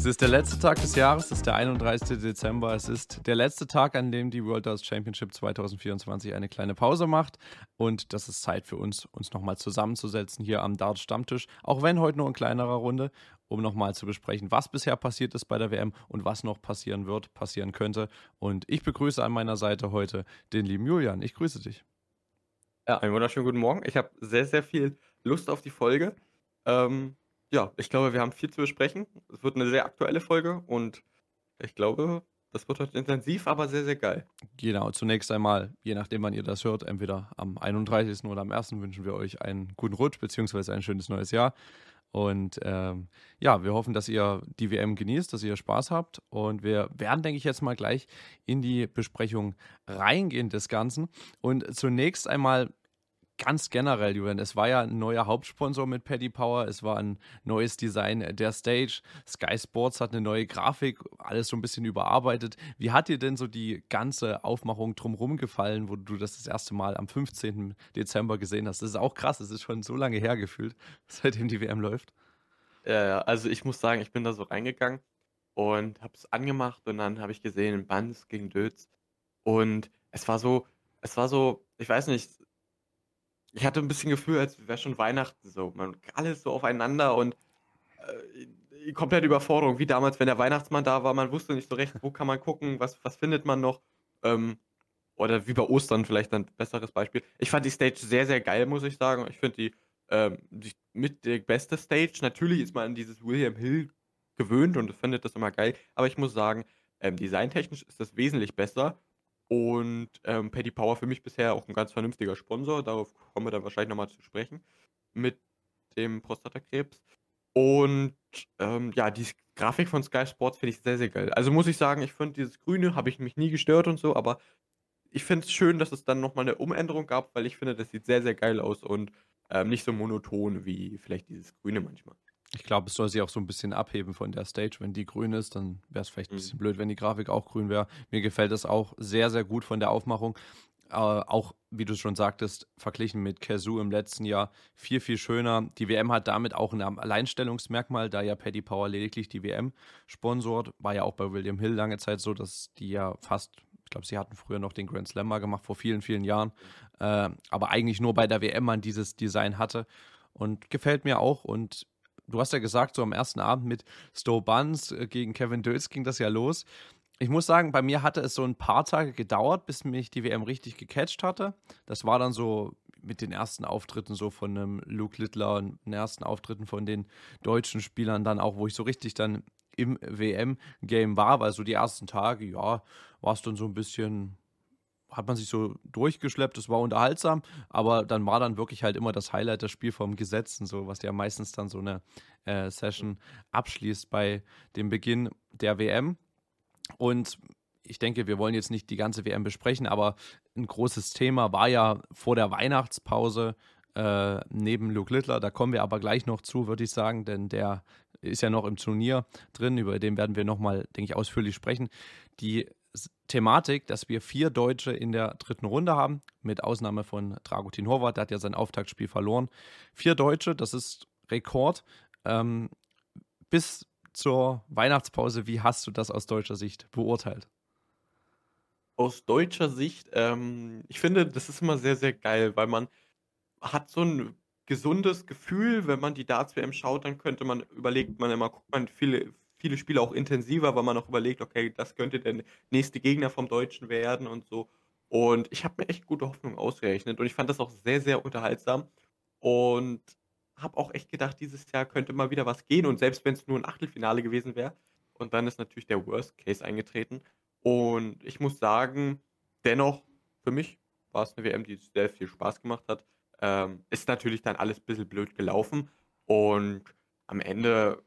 Es ist der letzte Tag des Jahres, es ist der 31. Dezember. Es ist der letzte Tag, an dem die World Darts Championship 2024 eine kleine Pause macht. Und das ist Zeit für uns, uns nochmal zusammenzusetzen hier am Darts Stammtisch. Auch wenn heute nur in kleinerer Runde, um nochmal zu besprechen, was bisher passiert ist bei der WM und was noch passieren wird, passieren könnte. Und ich begrüße an meiner Seite heute den lieben Julian. Ich grüße dich. Ja, einen wunderschönen guten Morgen. Ich habe sehr, sehr viel Lust auf die Folge. Ähm, ja, ich glaube, wir haben viel zu besprechen. Es wird eine sehr aktuelle Folge und ich glaube, das wird heute intensiv, aber sehr, sehr geil. Genau, zunächst einmal, je nachdem, wann ihr das hört, entweder am 31. oder am 1. wünschen wir euch einen guten Rutsch bzw. ein schönes neues Jahr. Und ähm, ja, wir hoffen, dass ihr die WM genießt, dass ihr Spaß habt. Und wir werden, denke ich, jetzt mal gleich in die Besprechung reingehen des Ganzen. Und zunächst einmal ganz generell, Julian, es war ja ein neuer Hauptsponsor mit Paddy Power, es war ein neues Design der Stage, Sky Sports hat eine neue Grafik, alles so ein bisschen überarbeitet. Wie hat dir denn so die ganze Aufmachung drumherum gefallen, wo du das das erste Mal am 15. Dezember gesehen hast? Das ist auch krass, es ist schon so lange her gefühlt, seitdem die WM läuft. Ja, also ich muss sagen, ich bin da so reingegangen und habe es angemacht und dann habe ich gesehen, Bands gegen Dötz und es war so, es war so, ich weiß nicht, ich hatte ein bisschen Gefühl, als wäre schon Weihnachten so. Man alles so aufeinander und äh, komplette Überforderung, wie damals, wenn der Weihnachtsmann da war. Man wusste nicht so recht, wo kann man gucken, was, was findet man noch. Ähm, oder wie bei Ostern vielleicht ein besseres Beispiel. Ich fand die Stage sehr, sehr geil, muss ich sagen. Ich finde die, ähm, die mit der beste Stage. Natürlich ist man an dieses William Hill gewöhnt und findet das immer geil. Aber ich muss sagen, ähm, designtechnisch ist das wesentlich besser. Und ähm, Paddy Power für mich bisher auch ein ganz vernünftiger Sponsor. Darauf kommen wir dann wahrscheinlich nochmal zu sprechen. Mit dem Prostatakrebs. Und ähm, ja, die Grafik von Sky Sports finde ich sehr, sehr geil. Also muss ich sagen, ich finde dieses Grüne, habe ich mich nie gestört und so, aber ich finde es schön, dass es dann nochmal eine Umänderung gab, weil ich finde, das sieht sehr, sehr geil aus und ähm, nicht so monoton wie vielleicht dieses Grüne manchmal. Ich glaube, es soll sich auch so ein bisschen abheben von der Stage. Wenn die grün ist, dann wäre es vielleicht ein bisschen mhm. blöd, wenn die Grafik auch grün wäre. Mir gefällt das auch sehr, sehr gut von der Aufmachung. Äh, auch, wie du schon sagtest, verglichen mit Kazoo im letzten Jahr viel, viel schöner. Die WM hat damit auch ein Alleinstellungsmerkmal, da ja Paddy Power lediglich die WM sponsort. War ja auch bei William Hill lange Zeit so, dass die ja fast ich glaube, sie hatten früher noch den Grand Slam mal gemacht, vor vielen, vielen Jahren. Äh, aber eigentlich nur bei der WM man dieses Design hatte. Und gefällt mir auch. Und du hast ja gesagt, so am ersten Abend mit Stowe Buns äh, gegen Kevin Dötz ging das ja los. Ich muss sagen, bei mir hatte es so ein paar Tage gedauert, bis mich die WM richtig gecatcht hatte. Das war dann so mit den ersten Auftritten so von einem Luke Littler und den ersten Auftritten von den deutschen Spielern dann auch, wo ich so richtig dann im WM-Game war, weil so die ersten Tage, ja, war es dann so ein bisschen hat man sich so durchgeschleppt, es war unterhaltsam, aber dann war dann wirklich halt immer das Highlight das Spiel vom Gesetzen, so was ja meistens dann so eine äh, Session abschließt bei dem Beginn der WM. Und ich denke, wir wollen jetzt nicht die ganze WM besprechen, aber ein großes Thema war ja vor der Weihnachtspause äh, neben Luke Littler. Da kommen wir aber gleich noch zu, würde ich sagen, denn der ist ja noch im Turnier drin. Über den werden wir nochmal, denke ich, ausführlich sprechen. Die Thematik, dass wir vier Deutsche in der dritten Runde haben, mit Ausnahme von Dragutin Horvath, der hat ja sein Auftaktspiel verloren. Vier Deutsche, das ist Rekord. Ähm, bis zur Weihnachtspause, wie hast du das aus deutscher Sicht beurteilt? Aus deutscher Sicht, ähm, ich finde, das ist immer sehr, sehr geil, weil man hat so ein gesundes Gefühl, wenn man die Darts-WM schaut, dann könnte man, überlegt man immer, guckt man viele, viele Spiele auch intensiver, weil man auch überlegt, okay, das könnte der nächste Gegner vom Deutschen werden und so. Und ich habe mir echt gute Hoffnung ausgerechnet und ich fand das auch sehr, sehr unterhaltsam und habe auch echt gedacht, dieses Jahr könnte mal wieder was gehen und selbst wenn es nur ein Achtelfinale gewesen wäre und dann ist natürlich der Worst Case eingetreten und ich muss sagen, dennoch, für mich war es eine WM, die sehr viel Spaß gemacht hat. Ähm, ist natürlich dann alles ein bisschen blöd gelaufen und am Ende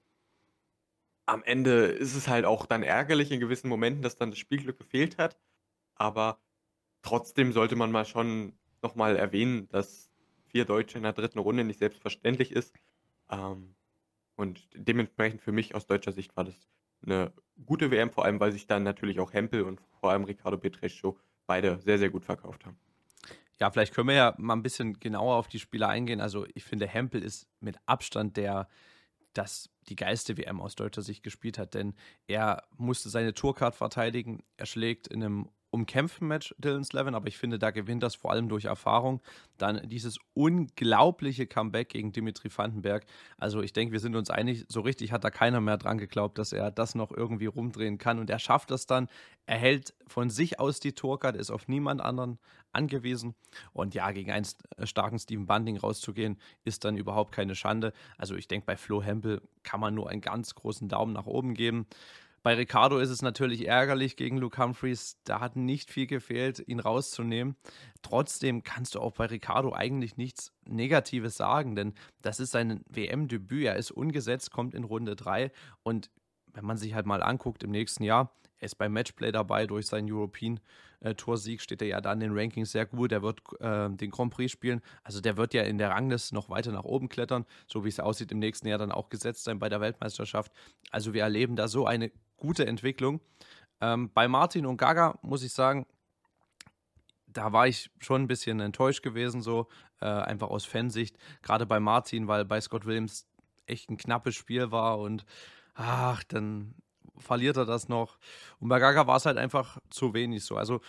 am Ende ist es halt auch dann ärgerlich in gewissen Momenten, dass dann das Spielglück gefehlt hat. Aber trotzdem sollte man mal schon nochmal erwähnen, dass vier Deutsche in der dritten Runde nicht selbstverständlich ist. Ähm, und dementsprechend für mich aus deutscher Sicht war das eine gute WM, vor allem weil sich dann natürlich auch Hempel und vor allem Ricardo Petrescio beide sehr, sehr gut verkauft haben. Ja, vielleicht können wir ja mal ein bisschen genauer auf die Spieler eingehen. Also ich finde, Hempel ist mit Abstand der, das die geilste WM aus deutscher Sicht gespielt hat, denn er musste seine Tourcard verteidigen. Er schlägt in einem umkämpften Match Dylan Slevin, aber ich finde, da gewinnt das vor allem durch Erfahrung. Dann dieses unglaubliche Comeback gegen Dimitri Vandenberg. Also ich denke, wir sind uns einig, so richtig hat da keiner mehr dran geglaubt, dass er das noch irgendwie rumdrehen kann. Und er schafft das dann. Er hält von sich aus die Tourcard, ist auf niemand anderen angewiesen. Und ja, gegen einen starken Steven Bunting rauszugehen, ist dann überhaupt keine Schande. Also ich denke, bei Flo Hempel kann man nur einen ganz großen Daumen nach oben geben. Bei Ricardo ist es natürlich ärgerlich gegen Luke Humphreys. Da hat nicht viel gefehlt, ihn rauszunehmen. Trotzdem kannst du auch bei Ricardo eigentlich nichts Negatives sagen, denn das ist sein WM-Debüt. Er ist ungesetzt, kommt in Runde 3 und wenn man sich halt mal anguckt im nächsten Jahr, er ist beim Matchplay dabei durch seinen European äh, Tour-Sieg, steht er ja da in den Rankings sehr gut. Er wird äh, den Grand Prix spielen. Also der wird ja in der Rangliste noch weiter nach oben klettern, so wie es aussieht, im nächsten Jahr dann auch gesetzt sein bei der Weltmeisterschaft. Also wir erleben da so eine gute Entwicklung. Ähm, bei Martin und Gaga muss ich sagen, da war ich schon ein bisschen enttäuscht gewesen, so äh, einfach aus Fansicht. Gerade bei Martin, weil bei Scott Williams echt ein knappes Spiel war und ach, dann verliert er das noch. Und bei Gaga war es halt einfach zu wenig so. Also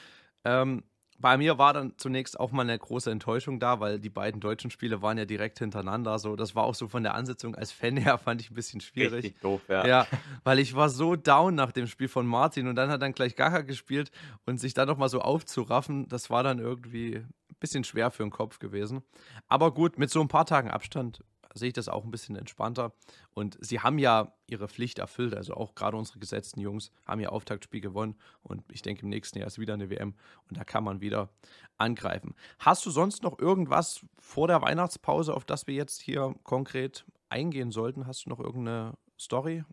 ähm, bei mir war dann zunächst auch mal eine große Enttäuschung da, weil die beiden deutschen Spiele waren ja direkt hintereinander. So, das war auch so von der Ansetzung als Fan her, fand ich ein bisschen schwierig. Richtig doof, ja. Ja, weil ich war so down nach dem Spiel von Martin und dann hat dann gleich Gaga gespielt und sich dann nochmal so aufzuraffen, das war dann irgendwie ein bisschen schwer für den Kopf gewesen. Aber gut, mit so ein paar Tagen Abstand sehe ich das auch ein bisschen entspannter. Und sie haben ja ihre Pflicht erfüllt. Also auch gerade unsere gesetzten Jungs haben ihr Auftaktspiel gewonnen. Und ich denke, im nächsten Jahr ist wieder eine WM und da kann man wieder angreifen. Hast du sonst noch irgendwas vor der Weihnachtspause, auf das wir jetzt hier konkret eingehen sollten? Hast du noch irgendeine Story?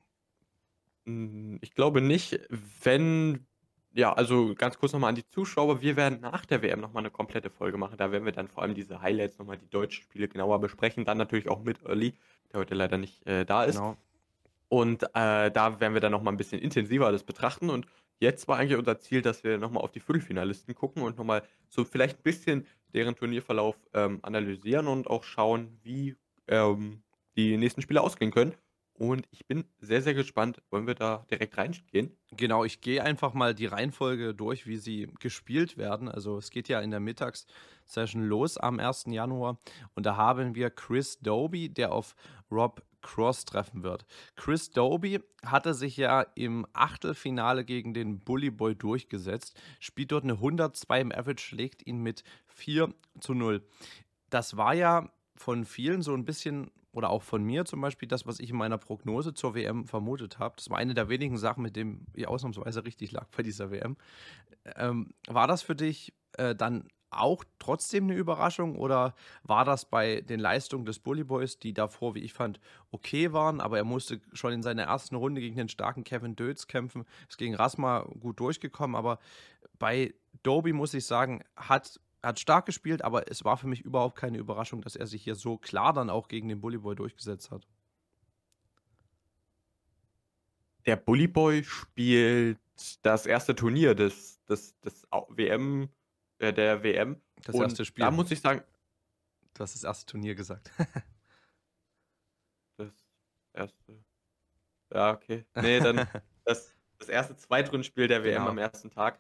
Hm, ich glaube nicht. Wenn ja, also ganz kurz nochmal an die Zuschauer. Wir werden nach der WM nochmal eine komplette Folge machen. Da werden wir dann vor allem diese Highlights nochmal, die deutschen Spiele genauer besprechen. Dann natürlich auch mit Early, der heute leider nicht äh, da ist. Genau. Und äh, da werden wir dann nochmal ein bisschen intensiver alles betrachten. Und jetzt war eigentlich unser Ziel, dass wir nochmal auf die Viertelfinalisten gucken und nochmal so vielleicht ein bisschen deren Turnierverlauf ähm, analysieren und auch schauen, wie ähm, die nächsten Spiele ausgehen können. Und ich bin sehr, sehr gespannt. Wollen wir da direkt reingehen? Genau, ich gehe einfach mal die Reihenfolge durch, wie sie gespielt werden. Also es geht ja in der Mittagssession los am 1. Januar. Und da haben wir Chris Doby, der auf Rob Cross treffen wird. Chris Doby hatte sich ja im Achtelfinale gegen den Bully Boy durchgesetzt, spielt dort eine 102 im Average, schlägt ihn mit 4 zu 0. Das war ja von vielen so ein bisschen oder auch von mir zum Beispiel das, was ich in meiner Prognose zur WM vermutet habe. Das war eine der wenigen Sachen, mit dem ich ausnahmsweise richtig lag bei dieser WM. Ähm, war das für dich äh, dann auch trotzdem eine Überraschung oder war das bei den Leistungen des Bully Boys, die davor, wie ich fand, okay waren, aber er musste schon in seiner ersten Runde gegen den starken Kevin Dötz kämpfen, ist gegen Rasma gut durchgekommen, aber bei Doby muss ich sagen, hat hat stark gespielt, aber es war für mich überhaupt keine Überraschung, dass er sich hier so klar dann auch gegen den Bullyboy durchgesetzt hat. Der Bullyboy spielt das erste Turnier des, des, des WM, äh, der WM. Das Und erste Spiel. Da muss ich sagen. Du hast das erste Turnier gesagt. das erste. Ja, okay. Nee, dann das, das erste Zweitrundenspiel der WM genau. am ersten Tag.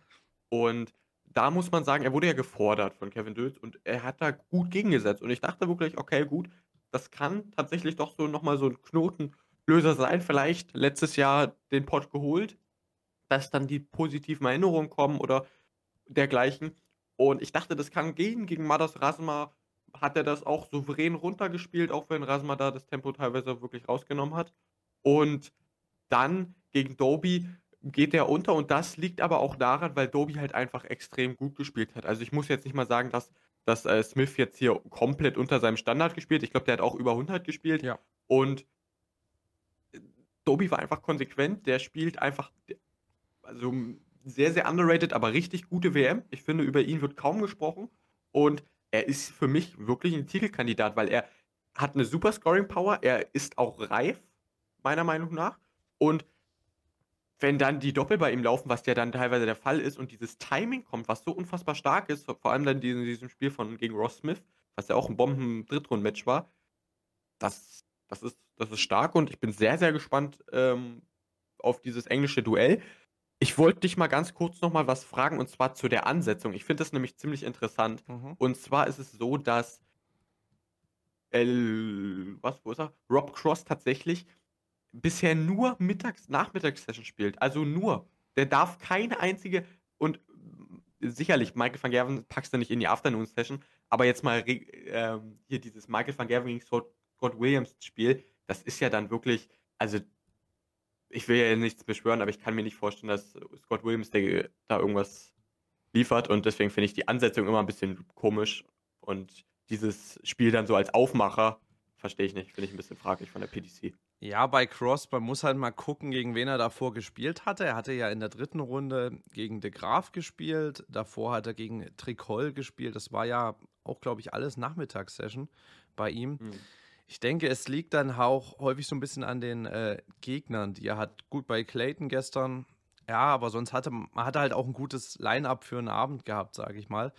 Und da muss man sagen, er wurde ja gefordert von Kevin Dötz und er hat da gut gegengesetzt. Und ich dachte wirklich, okay, gut, das kann tatsächlich doch so nochmal so ein Knotenlöser sein. Vielleicht letztes Jahr den Pot geholt, dass dann die positiven Erinnerungen kommen oder dergleichen. Und ich dachte, das kann gehen. Gegen Madas Rasma hat er das auch souverän runtergespielt, auch wenn Rasma da das Tempo teilweise wirklich rausgenommen hat. Und dann gegen Doby geht der unter und das liegt aber auch daran, weil Doby halt einfach extrem gut gespielt hat. Also ich muss jetzt nicht mal sagen, dass, dass äh, Smith jetzt hier komplett unter seinem Standard gespielt. Ich glaube, der hat auch über 100 gespielt. Ja. Und Doby war einfach konsequent. Der spielt einfach, also sehr, sehr underrated, aber richtig gute WM. Ich finde, über ihn wird kaum gesprochen. Und er ist für mich wirklich ein Titelkandidat, weil er hat eine super Scoring Power. Er ist auch reif, meiner Meinung nach. Und wenn dann die Doppel bei ihm laufen, was ja dann teilweise der Fall ist, und dieses Timing kommt, was so unfassbar stark ist, vor allem dann in diesem Spiel von gegen Ross Smith, was ja auch ein Bomben-Drittrund-Match war, das, das, ist, das ist stark und ich bin sehr, sehr gespannt ähm, auf dieses englische Duell. Ich wollte dich mal ganz kurz noch mal was fragen und zwar zu der Ansetzung. Ich finde das nämlich ziemlich interessant. Mhm. Und zwar ist es so, dass El, was, wo ist er? Rob Cross tatsächlich bisher nur Mittags-, Nachmittagssession spielt. Also nur. Der darf keine einzige und sicherlich, Michael van Gerven packst du nicht in die Afternoon-Session, aber jetzt mal äh, hier dieses Michael van Gerven gegen Scott, Williams Spiel, das ist ja dann wirklich, also ich will ja nichts beschwören, aber ich kann mir nicht vorstellen, dass Scott Williams der, da irgendwas liefert und deswegen finde ich die Ansetzung immer ein bisschen komisch und dieses Spiel dann so als Aufmacher verstehe ich nicht, finde ich ein bisschen fraglich von der PDC. Ja, bei Cross, man muss halt mal gucken, gegen wen er davor gespielt hatte. Er hatte ja in der dritten Runde gegen De Graaf gespielt, davor hat er gegen Tricol gespielt. Das war ja auch, glaube ich, alles Nachmittagssession bei ihm. Hm. Ich denke, es liegt dann auch häufig so ein bisschen an den äh, Gegnern, die er hat. Gut, bei Clayton gestern, ja, aber sonst hatte man hatte halt auch ein gutes Line-up für einen Abend gehabt, sage ich mal.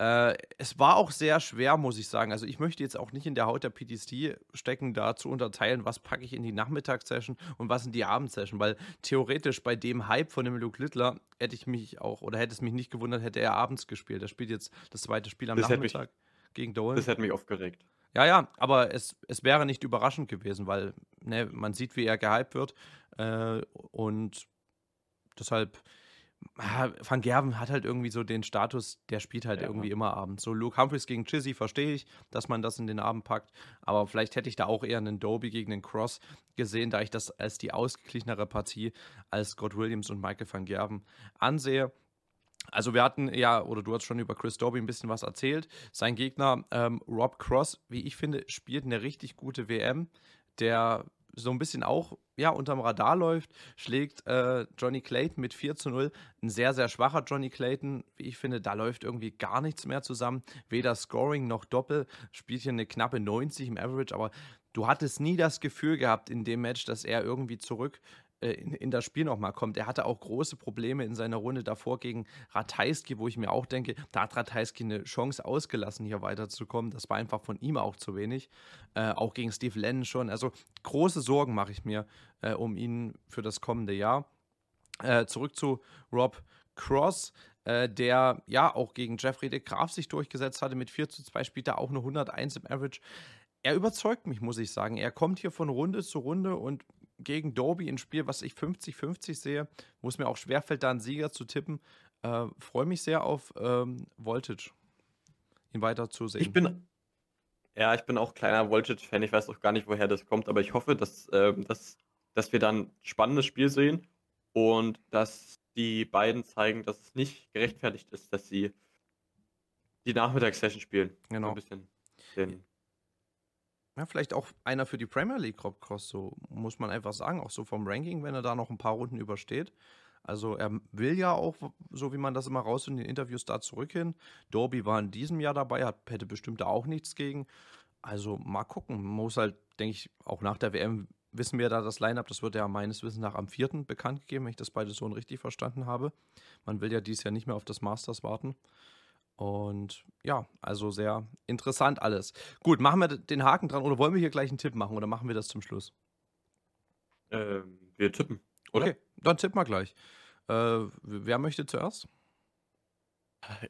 Äh, es war auch sehr schwer, muss ich sagen. Also ich möchte jetzt auch nicht in der Haut der PTC stecken, da zu unterteilen, was packe ich in die Nachmittagssession und was in die Abendsession, weil theoretisch bei dem Hype von dem Luke Littler hätte ich mich auch, oder hätte es mich nicht gewundert, hätte er abends gespielt. Er spielt jetzt das zweite Spiel am das Nachmittag mich, gegen Dolan. Das hätte mich aufgeregt. Ja, ja, aber es, es wäre nicht überraschend gewesen, weil ne, man sieht, wie er gehypt wird äh, und deshalb Van Gerven hat halt irgendwie so den Status, der spielt halt ja. irgendwie immer abends. So Luke Humphreys gegen Chizzy verstehe ich, dass man das in den Abend packt, aber vielleicht hätte ich da auch eher einen Doby gegen den Cross gesehen, da ich das als die ausgeglichenere Partie als Scott Williams und Michael van Gerven ansehe. Also wir hatten ja, oder du hast schon über Chris Doby ein bisschen was erzählt. Sein Gegner ähm, Rob Cross, wie ich finde, spielt eine richtig gute WM. Der so ein bisschen auch ja, unterm Radar läuft, schlägt äh, Johnny Clayton mit 4 zu 0. Ein sehr, sehr schwacher Johnny Clayton. Wie ich finde, da läuft irgendwie gar nichts mehr zusammen. Weder Scoring noch Doppel. Spielt hier eine knappe 90 im Average, aber du hattest nie das Gefühl gehabt in dem Match, dass er irgendwie zurück in, in, das Spiel nochmal kommt. Er hatte auch große Probleme in seiner Runde davor gegen Ratajski, wo ich mir auch denke, da hat Ratajski eine Chance ausgelassen, hier weiterzukommen. Das war einfach von ihm auch zu wenig. Äh, auch gegen Steve Lennon schon. Also große Sorgen mache ich mir äh, um ihn für das kommende Jahr. Äh, zurück zu Rob Cross äh, der ja auch gegen Jeffrey de Graaf sich durchgesetzt hatte. Mit 4 zu 2 spielt er auch eine 101 im Average. Er überzeugt mich, muss ich sagen. Er kommt hier von Runde zu Runde und gegen Doby ein Spiel, was ich 50-50 sehe, wo es mir auch schwerfällt, da einen Sieger zu tippen. Äh, Freue mich sehr auf ähm, Voltage, ihn weiter zu sehen. Ich bin, ja, ich bin auch kleiner Voltage-Fan. Ich weiß auch gar nicht, woher das kommt, aber ich hoffe, dass, äh, dass, dass wir dann ein spannendes Spiel sehen und dass die beiden zeigen, dass es nicht gerechtfertigt ist, dass sie die Nachmittagssession spielen. Genau. So ein bisschen den ja, vielleicht auch einer für die Premier League, Rob Cross, so muss man einfach sagen, auch so vom Ranking, wenn er da noch ein paar Runden übersteht. Also er will ja auch, so wie man das immer raus in den Interviews da zurück hin. Dorby war in diesem Jahr dabei, hat, hätte bestimmt da auch nichts gegen. Also mal gucken. Man muss halt, denke ich, auch nach der WM wissen wir da das Line-Up, das wird ja meines Wissens nach am 4. bekannt gegeben, wenn ich das beide so richtig verstanden habe. Man will ja dieses Jahr nicht mehr auf das Masters warten. Und ja, also sehr interessant alles. Gut, machen wir den Haken dran oder wollen wir hier gleich einen Tipp machen oder machen wir das zum Schluss? Ähm, wir tippen. Oder? Okay, dann tippen wir gleich. Äh, wer möchte zuerst?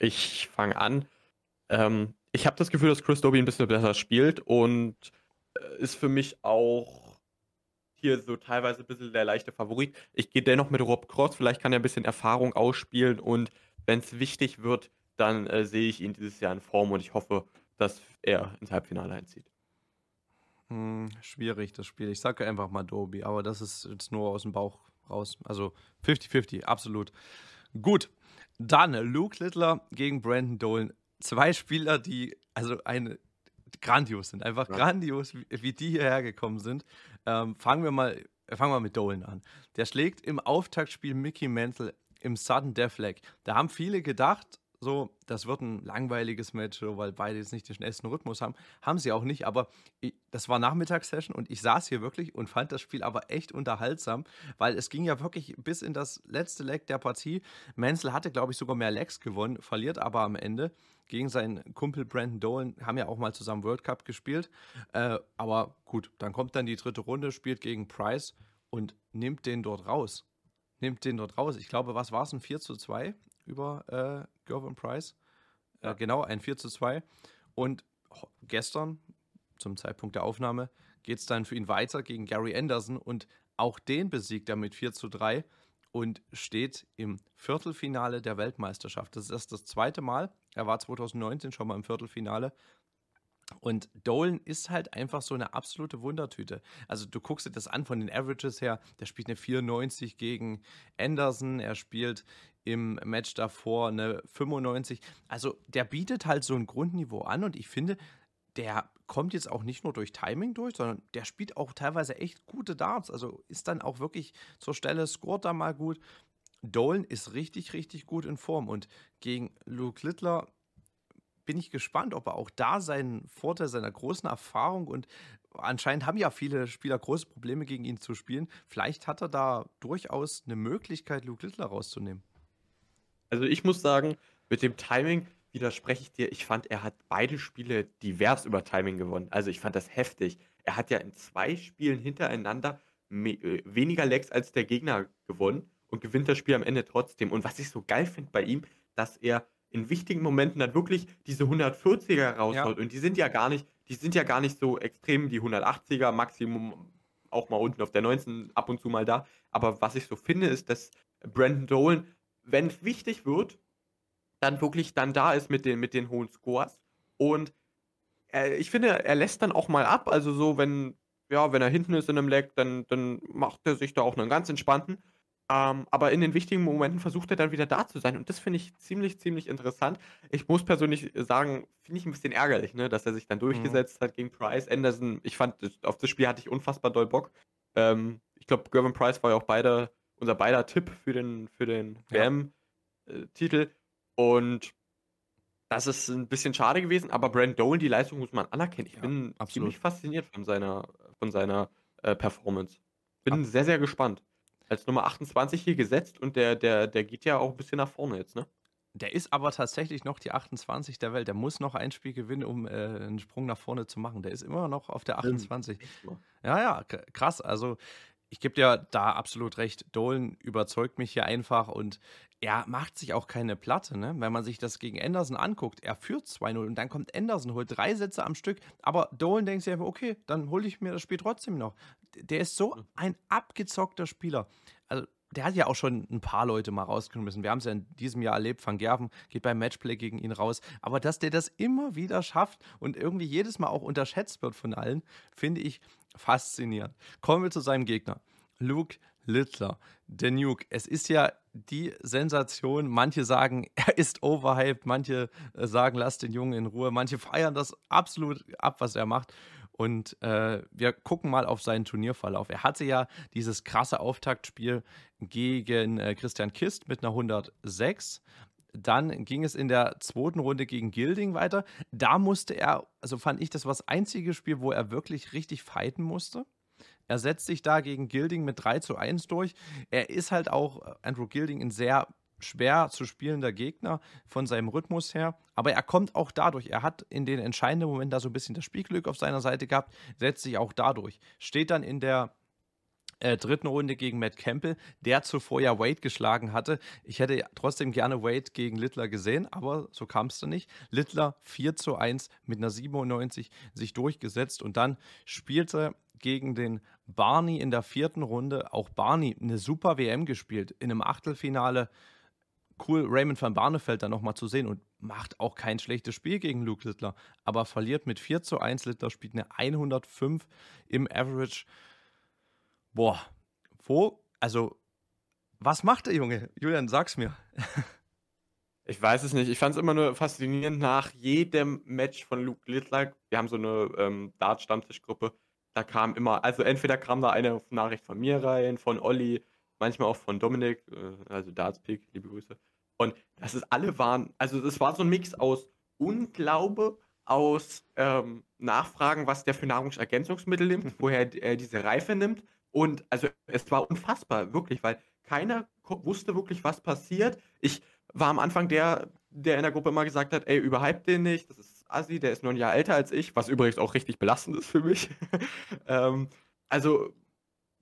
Ich fange an. Ähm, ich habe das Gefühl, dass Chris Doby ein bisschen besser spielt und äh, ist für mich auch hier so teilweise ein bisschen der leichte Favorit. Ich gehe dennoch mit Rob Cross, vielleicht kann er ein bisschen Erfahrung ausspielen und wenn es wichtig wird, dann äh, sehe ich ihn dieses Jahr in Form und ich hoffe, dass er ins Halbfinale einzieht. Hm, schwierig, das Spiel. Ich sage einfach mal Dobi, aber das ist jetzt nur aus dem Bauch raus. Also 50-50, absolut. Gut, dann Luke Littler gegen Brandon Dolan. Zwei Spieler, die also eine grandios sind, einfach ja. grandios, wie, wie, die hierher gekommen sind. Ähm, fangen wir mal, fangen wir mit Dolan an. Der schlägt im Auftaktspiel Mickey Mantle im Sudden Death Leg. Da haben viele gedacht, so, das wird ein langweiliges Match, weil beide jetzt nicht den schnellsten Rhythmus haben. Haben sie auch nicht, aber das war Nachmittagssession und ich saß hier wirklich und fand das Spiel aber echt unterhaltsam, weil es ging ja wirklich bis in das letzte Leck der Partie. Menzel hatte, glaube ich, sogar mehr Lecks gewonnen, verliert aber am Ende gegen seinen Kumpel Brandon Dolan, haben ja auch mal zusammen World Cup gespielt. Äh, aber gut, dann kommt dann die dritte Runde, spielt gegen Price und nimmt den dort raus. Nimmt den dort raus. Ich glaube, was war es? Ein 4 zu 2 über äh, Gervin Price. Äh, ja. genau, ein 4 zu 2. Und gestern zum Zeitpunkt der Aufnahme, geht es dann für ihn weiter gegen Gary Anderson und auch den besiegt er mit 4 zu 3 und steht im Viertelfinale der Weltmeisterschaft. Das ist das zweite Mal. Er war 2019 schon mal im Viertelfinale. Und Dolan ist halt einfach so eine absolute Wundertüte. Also du guckst dir das an von den Averages her. Der spielt eine 94 gegen Anderson. Er spielt im Match davor eine 95. Also der bietet halt so ein Grundniveau an und ich finde, der kommt jetzt auch nicht nur durch Timing durch, sondern der spielt auch teilweise echt gute Darts. Also ist dann auch wirklich zur Stelle, scoret da mal gut. Dolan ist richtig, richtig gut in Form. Und gegen Luke Littler bin ich gespannt, ob er auch da seinen Vorteil seiner großen Erfahrung und anscheinend haben ja viele Spieler große Probleme gegen ihn zu spielen. Vielleicht hat er da durchaus eine Möglichkeit, Luke Littler rauszunehmen. Also ich muss sagen, mit dem Timing, widerspreche ich dir. Ich fand, er hat beide Spiele divers über Timing gewonnen. Also ich fand das heftig. Er hat ja in zwei Spielen hintereinander äh, weniger Lecks als der Gegner gewonnen und gewinnt das Spiel am Ende trotzdem. Und was ich so geil finde bei ihm, dass er in wichtigen Momenten dann wirklich diese 140er raushaut. Ja. Und die sind ja gar nicht, die sind ja gar nicht so extrem, die 180er, Maximum auch mal unten auf der 19 ab und zu mal da. Aber was ich so finde, ist, dass Brandon Dolan, wenn es wichtig wird, dann wirklich dann da ist mit den, mit den hohen Scores. Und äh, ich finde, er lässt dann auch mal ab. Also so, wenn, ja, wenn er hinten ist in einem Leck, dann, dann macht er sich da auch einen ganz entspannten. Ähm, aber in den wichtigen Momenten versucht er dann wieder da zu sein. Und das finde ich ziemlich, ziemlich interessant. Ich muss persönlich sagen, finde ich ein bisschen ärgerlich, ne, dass er sich dann mhm. durchgesetzt mhm. hat gegen Price. Anderson, ich fand, auf das Spiel hatte ich unfassbar doll Bock. Ähm, ich glaube, Gervin Price war ja auch beide, unser beider Tipp für den, für den ja. WM-Titel. Äh, und das ist ein bisschen schade gewesen, aber Brand Dolan, die Leistung muss man anerkennen. Ich ja, bin absolut. ziemlich fasziniert von seiner, von seiner äh, Performance. Bin Ab sehr, sehr gespannt. Als Nummer 28 hier gesetzt und der, der, der geht ja auch ein bisschen nach vorne jetzt, ne? Der ist aber tatsächlich noch die 28 der Welt. Der muss noch ein Spiel gewinnen, um äh, einen Sprung nach vorne zu machen. Der ist immer noch auf der 28. Ja, ja, krass. Also ich gebe dir da absolut recht. Dolan überzeugt mich hier einfach und er macht sich auch keine Platte, ne? Wenn man sich das gegen Anderson anguckt, er führt 2-0 und dann kommt Anderson, holt drei Sätze am Stück, aber Dolan denkt sich einfach, okay, dann hole ich mir das Spiel trotzdem noch. Der ist so ein abgezockter Spieler. Also, der hat ja auch schon ein paar Leute mal rausgeschmissen. Wir haben es ja in diesem Jahr erlebt. Van Gerven geht beim Matchplay gegen ihn raus. Aber dass der das immer wieder schafft und irgendwie jedes Mal auch unterschätzt wird von allen, finde ich faszinierend. Kommen wir zu seinem Gegner. Luke Littler, der Nuke. Es ist ja die Sensation. Manche sagen, er ist overhyped, manche äh, sagen, lass den Jungen in Ruhe, manche feiern das absolut ab, was er macht. Und äh, wir gucken mal auf seinen Turnierverlauf. Er hatte ja dieses krasse Auftaktspiel gegen äh, Christian Kist mit einer 106. Dann ging es in der zweiten Runde gegen Gilding weiter. Da musste er, also fand ich, das war das einzige Spiel, wo er wirklich richtig fighten musste. Er setzt sich da gegen Gilding mit 3 zu 1 durch. Er ist halt auch, äh, Andrew Gilding, ein sehr schwer zu spielender Gegner von seinem Rhythmus her. Aber er kommt auch dadurch. Er hat in den entscheidenden Momenten da so ein bisschen das Spielglück auf seiner Seite gehabt, setzt sich auch dadurch. Steht dann in der äh, dritten Runde gegen Matt Campbell, der zuvor ja Wade geschlagen hatte. Ich hätte trotzdem gerne Wade gegen Littler gesehen, aber so kam es dann nicht. Littler 4 zu 1 mit einer 97 sich durchgesetzt und dann spielte gegen den Barney in der vierten Runde. Auch Barney eine super WM gespielt. In einem Achtelfinale cool, Raymond van Barneveld da nochmal zu sehen und macht auch kein schlechtes Spiel gegen Luke Littler, aber verliert mit 4 zu 1. Littler spielt eine 105 im Average. Boah, wo, also, was macht der Junge? Julian, sag's mir. Ich weiß es nicht. Ich fand es immer nur faszinierend nach jedem Match von Luke Littler. Wir haben so eine ähm, Dart-Stammtischgruppe da kam immer, also entweder kam da eine Nachricht von mir rein, von Olli, manchmal auch von Dominik, äh, also Dartspeak, liebe Grüße. Und das ist alle waren, also es war so ein Mix aus Unglaube, aus ähm, Nachfragen, was der für Nahrungsergänzungsmittel nimmt, woher er diese Reife nimmt. Und also es war unfassbar, wirklich, weil keiner wusste wirklich, was passiert. Ich war am Anfang der, der in der Gruppe immer gesagt hat, ey, überhype den nicht, das ist Assi, der ist nur ein Jahr älter als ich, was übrigens auch richtig belastend ist für mich. ähm, also,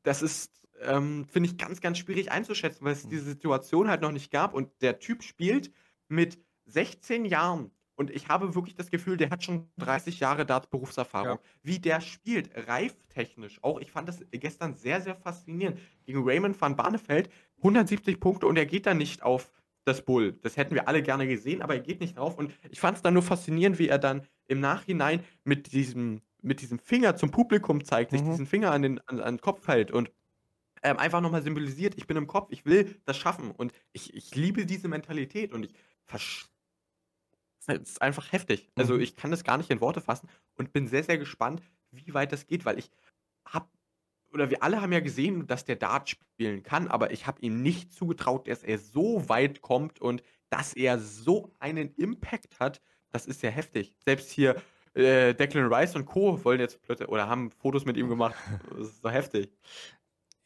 das ist, ähm, finde ich, ganz, ganz schwierig einzuschätzen, weil es mhm. diese Situation halt noch nicht gab und der Typ spielt mit 16 Jahren und ich habe wirklich das Gefühl, der hat schon 30 Jahre Darts-Berufserfahrung. Ja. Wie der spielt, reiftechnisch auch. Ich fand das gestern sehr, sehr faszinierend. Gegen Raymond van Barneveld 170 Punkte und er geht da nicht auf das Bull. Das hätten wir alle gerne gesehen, aber er geht nicht drauf. Und ich fand es dann nur faszinierend, wie er dann im Nachhinein mit diesem, mit diesem Finger zum Publikum zeigt, mhm. sich diesen Finger an den, an, an den Kopf hält und ähm, einfach nochmal symbolisiert, ich bin im Kopf, ich will das schaffen. Und ich, ich liebe diese Mentalität und ich verstehe es ist einfach heftig. Also mhm. ich kann das gar nicht in Worte fassen und bin sehr, sehr gespannt, wie weit das geht, weil ich habe, oder wir alle haben ja gesehen, dass der Dart spielen kann, aber ich habe ihm nicht zugetraut, dass er so weit kommt und dass er so einen Impact hat. Das ist ja heftig. Selbst hier äh, Declan Rice und Co. wollen jetzt plötzlich oder haben Fotos mit ihm gemacht. Das ist so heftig.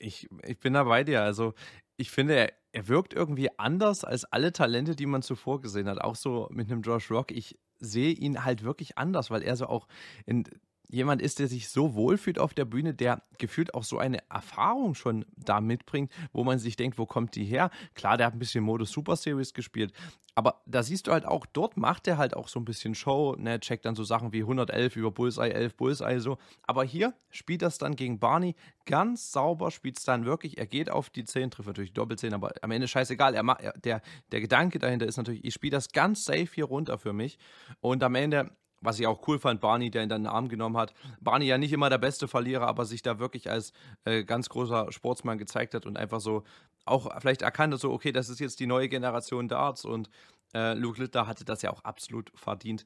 Ich, ich bin da bei dir. Also ich finde, er, er wirkt irgendwie anders als alle Talente, die man zuvor gesehen hat. Auch so mit einem Josh Rock. Ich sehe ihn halt wirklich anders, weil er so auch in jemand ist, der sich so wohlfühlt auf der Bühne, der gefühlt auch so eine Erfahrung schon da mitbringt, wo man sich denkt, wo kommt die her? Klar, der hat ein bisschen Modus Super Series gespielt, aber da siehst du halt auch, dort macht er halt auch so ein bisschen Show, ne, checkt dann so Sachen wie 111 über Bullseye, 11 Bullseye so. Aber hier spielt das dann gegen Barney ganz sauber, spielt es dann wirklich, er geht auf die 10, trifft natürlich Doppelzehn, aber am Ende scheißegal. Er, der, der Gedanke dahinter ist natürlich, ich spiele das ganz safe hier runter für mich und am Ende was ich auch cool fand, Barney, der ihn dann in den Arm genommen hat. Barney ja nicht immer der beste Verlierer, aber sich da wirklich als äh, ganz großer Sportsmann gezeigt hat und einfach so auch vielleicht erkannt hat, so, okay, das ist jetzt die neue Generation Darts und äh, Luke Litter hatte das ja auch absolut verdient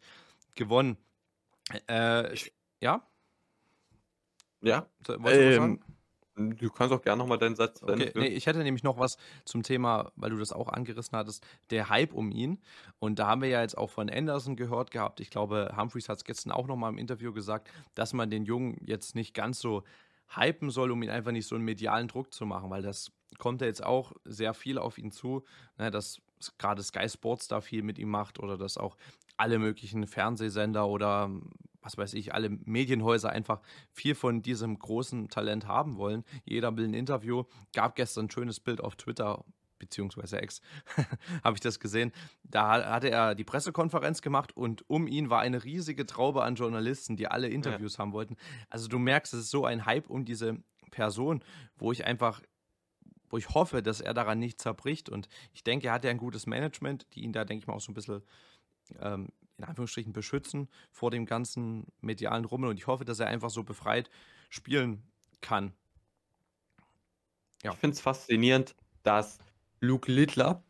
gewonnen. Äh, ja? Ja. Wolltest du ähm, sagen? Du kannst auch gerne nochmal deinen Satz okay, nee, Ich hätte nämlich noch was zum Thema, weil du das auch angerissen hattest, der Hype um ihn. Und da haben wir ja jetzt auch von Anderson gehört gehabt. Ich glaube, Humphreys hat es gestern auch nochmal im Interview gesagt, dass man den Jungen jetzt nicht ganz so hypen soll, um ihn einfach nicht so einen medialen Druck zu machen, weil das kommt ja jetzt auch sehr viel auf ihn zu, ne, dass gerade Sky Sports da viel mit ihm macht oder dass auch alle möglichen Fernsehsender oder was weiß ich, alle Medienhäuser einfach viel von diesem großen Talent haben wollen. Jeder will ein Interview. Gab gestern ein schönes Bild auf Twitter, beziehungsweise Ex, habe ich das gesehen. Da hatte er die Pressekonferenz gemacht und um ihn war eine riesige Traube an Journalisten, die alle Interviews ja. haben wollten. Also du merkst, es ist so ein Hype um diese Person, wo ich einfach wo ich hoffe, dass er daran nicht zerbricht. Und ich denke, er hat ja ein gutes Management, die ihn da, denke ich mal, auch so ein bisschen ähm, in Anführungsstrichen beschützen vor dem ganzen medialen Rummel. Und ich hoffe, dass er einfach so befreit spielen kann. Ja. Ich finde es faszinierend, dass Luke Littler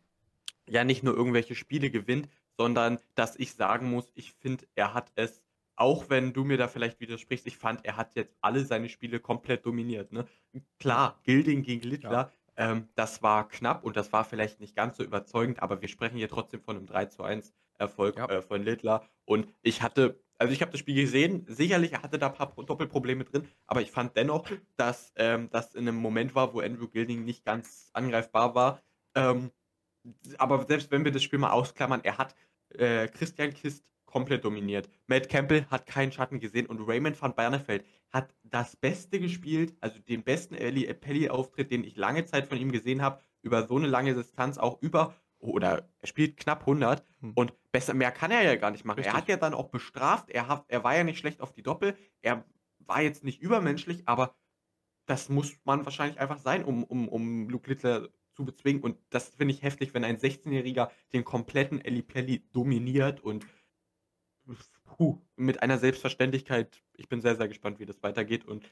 ja nicht nur irgendwelche Spiele gewinnt, sondern dass ich sagen muss, ich finde, er hat es, auch wenn du mir da vielleicht widersprichst, ich fand, er hat jetzt alle seine Spiele komplett dominiert. Ne? Klar, Gilding gegen Littler, ja. ähm, das war knapp und das war vielleicht nicht ganz so überzeugend, aber wir sprechen hier trotzdem von einem 3 zu 1 Erfolg ja. äh, von Littler. Und ich hatte, also ich habe das Spiel gesehen, sicherlich hatte da ein paar Doppelprobleme drin, aber ich fand dennoch, dass ähm, das in einem Moment war, wo Andrew Gilding nicht ganz angreifbar war. Ähm, aber selbst wenn wir das Spiel mal ausklammern, er hat äh, Christian Kist komplett dominiert. Matt Campbell hat keinen Schatten gesehen und Raymond van Bernefeld hat das Beste gespielt, also den besten Pelli-Auftritt, den ich lange Zeit von ihm gesehen habe, über so eine lange Distanz, auch über oder er spielt knapp 100 hm. und besser mehr kann er ja gar nicht machen. Richtig. Er hat ja dann auch bestraft, er, hat, er war ja nicht schlecht auf die Doppel, er war jetzt nicht übermenschlich, aber das muss man wahrscheinlich einfach sein, um, um, um Luke Littler zu bezwingen und das finde ich heftig, wenn ein 16-Jähriger den kompletten Eli Pelli dominiert und puh, mit einer Selbstverständlichkeit, ich bin sehr, sehr gespannt, wie das weitergeht und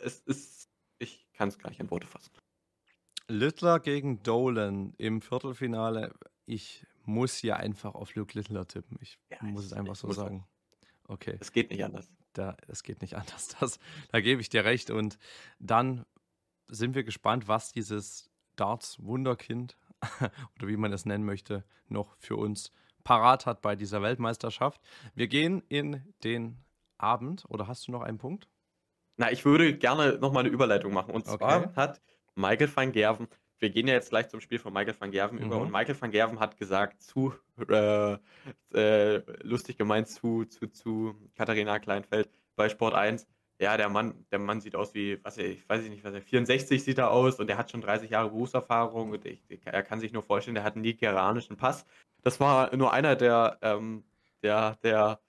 es ist, ich kann es gar nicht in Worte fassen. Littler gegen Dolan im Viertelfinale. Ich muss hier einfach auf Luke Littler tippen. Ich ja, muss es einfach so sagen. Okay. Es geht nicht anders. Da, es geht nicht anders. Das, da gebe ich dir recht. Und dann sind wir gespannt, was dieses Darts Wunderkind oder wie man es nennen möchte, noch für uns parat hat bei dieser Weltmeisterschaft. Wir gehen in den Abend. Oder hast du noch einen Punkt? Na, ich würde gerne nochmal eine Überleitung machen. Und zwar okay. hat Michael van Gerven, wir gehen ja jetzt gleich zum Spiel von Michael van Gerven mhm. über, und Michael van Gerven hat gesagt, zu, äh, äh, lustig gemeint, zu, zu, zu Katharina Kleinfeld bei Sport 1, ja, der Mann, der Mann sieht aus wie, was ich weiß nicht, was er, 64 sieht er aus und er hat schon 30 Jahre Berufserfahrung und ich, er kann sich nur vorstellen, der hat einen nigerianischen Pass. Das war nur einer der, ähm, der, der,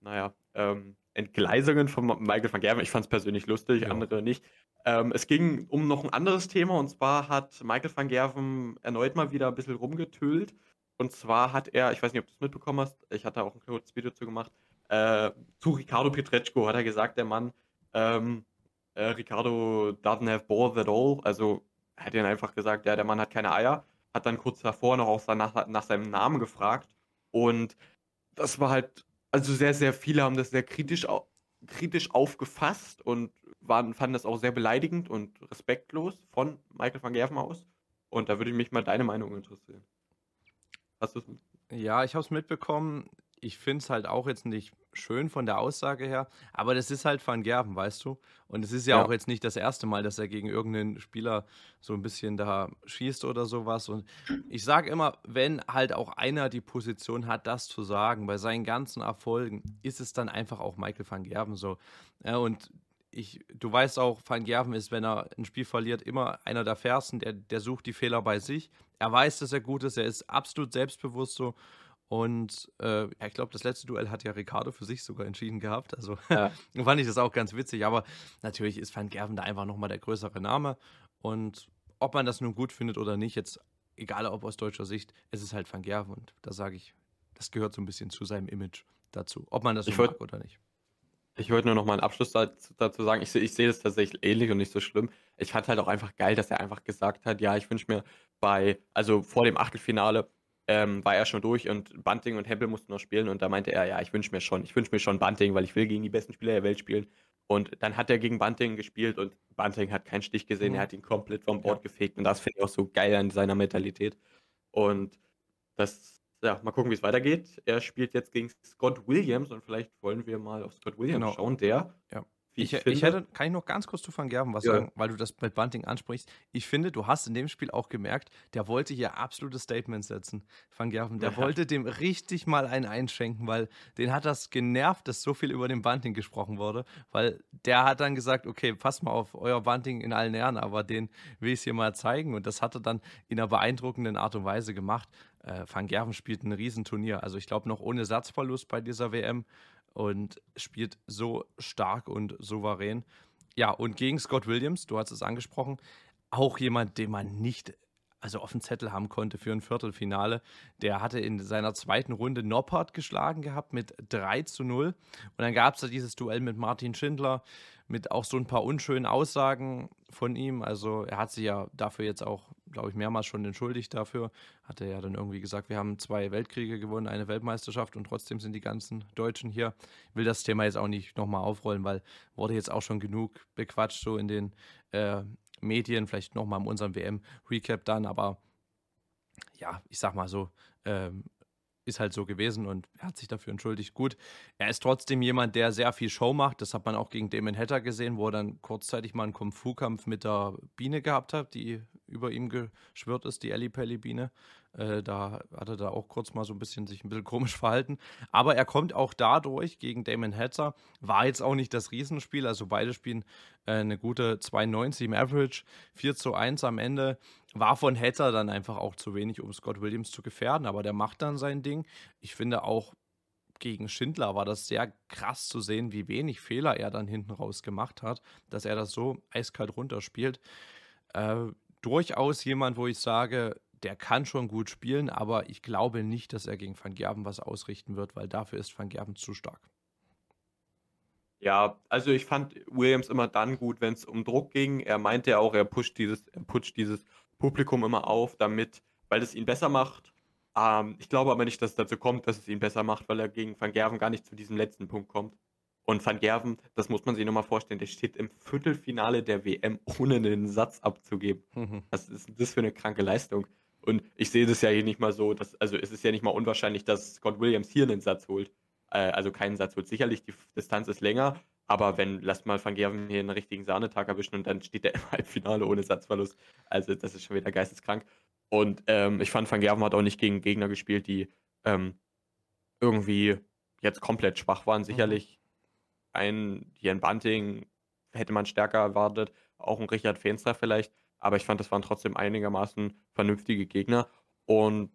naja, ähm, Entgleisungen von Michael van Gerven. Ich fand es persönlich lustig, ja. andere nicht. Ähm, es ging um noch ein anderes Thema und zwar hat Michael van Gerven erneut mal wieder ein bisschen rumgetölt. Und zwar hat er, ich weiß nicht, ob du es mitbekommen hast, ich hatte auch ein kurzes Video zu gemacht, äh, zu Ricardo Pietreczko hat er gesagt, der Mann, ähm, äh, Ricardo doesn't have balls at all. Also er hat ihn einfach gesagt, ja, der Mann hat keine Eier. Hat dann kurz davor noch auch nach, nach seinem Namen gefragt. Und das war halt also sehr, sehr viele haben das sehr kritisch, kritisch aufgefasst und waren, fanden das auch sehr beleidigend und respektlos von Michael van Gerven aus. Und da würde mich mal deine Meinung interessieren. Hast du es Ja, ich habe es mitbekommen ich finde es halt auch jetzt nicht schön von der Aussage her, aber das ist halt Van Gerven, weißt du? Und es ist ja, ja, auch jetzt nicht das erste Mal, dass er gegen irgendeinen Spieler so ein bisschen da schießt oder sowas. Und ich sage immer, wenn halt auch einer die Position hat, das zu sagen, bei seinen ganzen Erfolgen, ist es dann einfach auch Michael van Gerven so. Ja, und ich, du weißt auch, Van Gerven ist, wenn er ein Spiel verliert, immer einer der Fairsten, der, der sucht die Fehler bei sich. Er weiß, dass er gut ist, er ist absolut selbstbewusst so. Und äh, ja, ich glaube, das letzte Duell hat ja Ricardo für sich sogar entschieden gehabt. Also ja. fand ich das auch ganz witzig. Aber natürlich ist Van Gerven da einfach nochmal der größere Name. Und ob man das nun gut findet oder nicht, jetzt egal ob aus deutscher Sicht, es ist halt Van Gerven. Und da sage ich, das gehört so ein bisschen zu seinem Image dazu. Ob man das ich mag oder nicht. Ich wollte nur noch mal einen Abschluss dazu, dazu sagen. Ich, ich sehe das tatsächlich ähnlich und nicht so schlimm. Ich fand halt auch einfach geil, dass er einfach gesagt hat, ja, ich wünsche mir bei, also vor dem Achtelfinale, ähm, war er schon durch und Bunting und Hempel mussten noch spielen und da meinte er, ja, ich wünsche mir schon, ich wünsche mir schon Bunting, weil ich will gegen die besten Spieler der Welt spielen. Und dann hat er gegen Bunting gespielt und Bunting hat keinen Stich gesehen, mhm. er hat ihn komplett vom Bord ja. gefegt und das finde ich auch so geil an seiner Mentalität. Und das, ja, mal gucken, wie es weitergeht. Er spielt jetzt gegen Scott Williams und vielleicht wollen wir mal auf Scott Williams genau. schauen, der ja. Ich, ich, ich, hätte, kann ich noch ganz kurz zu Van Gerven was ja. sagen, weil du das mit Bunting ansprichst. Ich finde, du hast in dem Spiel auch gemerkt, der wollte hier absolute Statements setzen. Van Gerven, der ja. wollte dem richtig mal einen einschenken, weil den hat das genervt, dass so viel über den Bunting gesprochen wurde, weil der hat dann gesagt, okay, passt mal auf euer Bunting in allen Ehren, aber den will ich es hier mal zeigen und das hat er dann in einer beeindruckenden Art und Weise gemacht. Äh, Van Gerven spielt ein Riesenturnier, also ich glaube noch ohne Satzverlust bei dieser WM und spielt so stark und souverän. Ja, und gegen Scott Williams, du hast es angesprochen, auch jemand, den man nicht also auf dem Zettel haben konnte für ein Viertelfinale. Der hatte in seiner zweiten Runde Noppert geschlagen gehabt mit 3 zu 0. Und dann gab es da dieses Duell mit Martin Schindler mit auch so ein paar unschönen Aussagen von ihm. Also er hat sich ja dafür jetzt auch, glaube ich, mehrmals schon entschuldigt dafür. Hat er ja dann irgendwie gesagt, wir haben zwei Weltkriege gewonnen, eine Weltmeisterschaft und trotzdem sind die ganzen Deutschen hier. Ich will das Thema jetzt auch nicht nochmal aufrollen, weil wurde jetzt auch schon genug bequatscht, so in den äh, Medien, vielleicht nochmal in unserem WM-Recap dann, aber ja, ich sag mal so, ähm, ist halt so gewesen und er hat sich dafür entschuldigt. Gut, er ist trotzdem jemand, der sehr viel Show macht. Das hat man auch gegen Damon Hatter gesehen, wo er dann kurzzeitig mal einen Kung-Fu-Kampf mit der Biene gehabt hat, die über ihm geschwört ist, die Ellie Pelli Biene. Äh, da hat er da auch kurz mal so ein bisschen sich ein bisschen komisch verhalten. Aber er kommt auch dadurch gegen Damon Hatter. War jetzt auch nicht das Riesenspiel. Also beide spielen äh, eine gute 92 im Average. 4 zu 1 am Ende. War von Hatter dann einfach auch zu wenig, um Scott Williams zu gefährden. Aber der macht dann sein Ding. Ich finde auch gegen Schindler war das sehr krass zu sehen, wie wenig Fehler er dann hinten raus gemacht hat, dass er das so eiskalt runterspielt. Äh, durchaus jemand, wo ich sage, der kann schon gut spielen, aber ich glaube nicht, dass er gegen Van Gerven was ausrichten wird, weil dafür ist Van Gerven zu stark. Ja, also ich fand Williams immer dann gut, wenn es um Druck ging. Er meinte ja auch, er pusht dieses, er pusht dieses Publikum immer auf, damit, weil es ihn besser macht. Ähm, ich glaube aber nicht, dass es dazu kommt, dass es ihn besser macht, weil er gegen Van Gerven gar nicht zu diesem letzten Punkt kommt. Und Van Gerven, das muss man sich nochmal vorstellen, der steht im Viertelfinale der WM, ohne einen Satz abzugeben. Mhm. Was ist das für eine kranke Leistung? Und ich sehe das ja hier nicht mal so, dass, also es ist ja nicht mal unwahrscheinlich, dass Scott Williams hier einen Satz holt. Äh, also keinen Satz holt. Sicherlich, die Distanz ist länger, aber wenn, lasst mal Van Gerven hier einen richtigen Sahnetag erwischen und dann steht er im Halbfinale ohne Satzverlust. Also das ist schon wieder geisteskrank. Und ähm, ich fand, Van Gerven hat auch nicht gegen Gegner gespielt, die ähm, irgendwie jetzt komplett schwach waren. Mhm. Sicherlich ein, in Bunting hätte man stärker erwartet, auch ein Richard Feenstra vielleicht, aber ich fand, das waren trotzdem einigermaßen vernünftige Gegner und